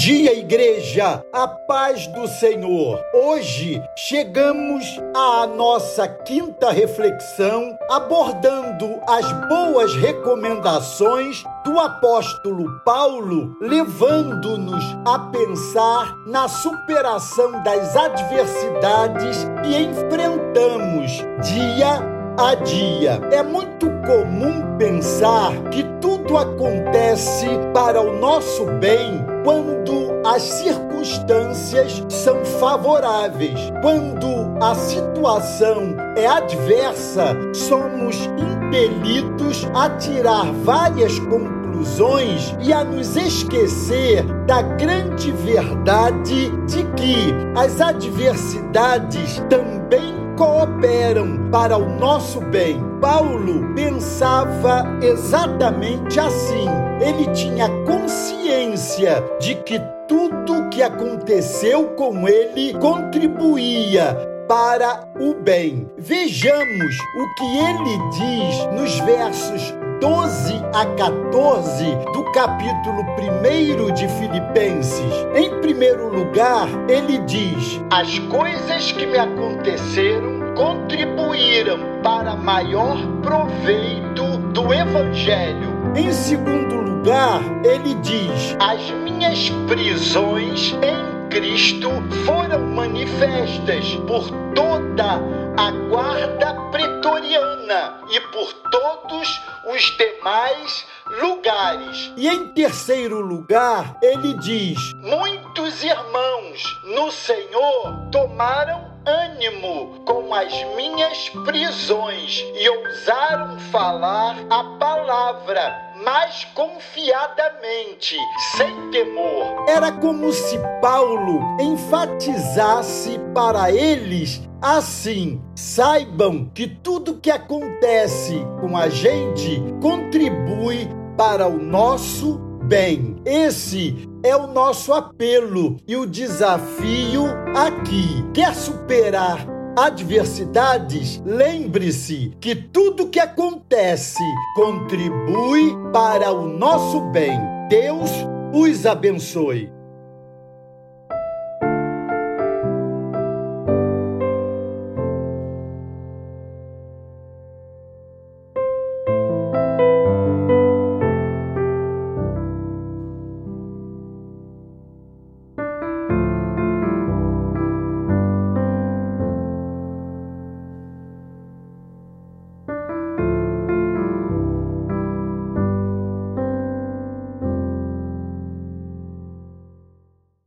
dia, igreja, a paz do Senhor. Hoje chegamos à nossa quinta reflexão, abordando as boas recomendações do apóstolo Paulo, levando-nos a pensar na superação das adversidades que enfrentamos dia a dia. É muito comum pensar que tudo acontece para o nosso bem quando as circunstâncias são favoráveis. Quando a situação é adversa, somos impelidos a tirar várias conclusões e a nos esquecer da grande verdade de que as adversidades também cooperam para o nosso bem. Paulo pensava exatamente assim. Ele tinha consciência de que tudo que aconteceu com ele contribuía para o bem. Vejamos o que ele diz nos versos 12 a 14 do capítulo 1 de Filipenses. Em primeiro lugar, ele diz: As coisas que me aconteceram contribuíram para maior proveito do Evangelho. Em segundo lugar, ele diz: As minhas prisões em Cristo foram manifestas por toda a guarda pretoriana e por todos os demais lugares. E em terceiro lugar, ele diz: Muitos irmãos no Senhor tomaram ânimo com as minhas prisões e ousaram falar a palavra mais confiadamente, sem temor. Era como se Paulo enfatizasse para eles assim: saibam que tudo que acontece com a gente contribui para o nosso bem. Esse é o nosso apelo e o desafio aqui. Quer superar adversidades? Lembre-se que tudo que acontece contribui para o nosso bem. Deus os abençoe.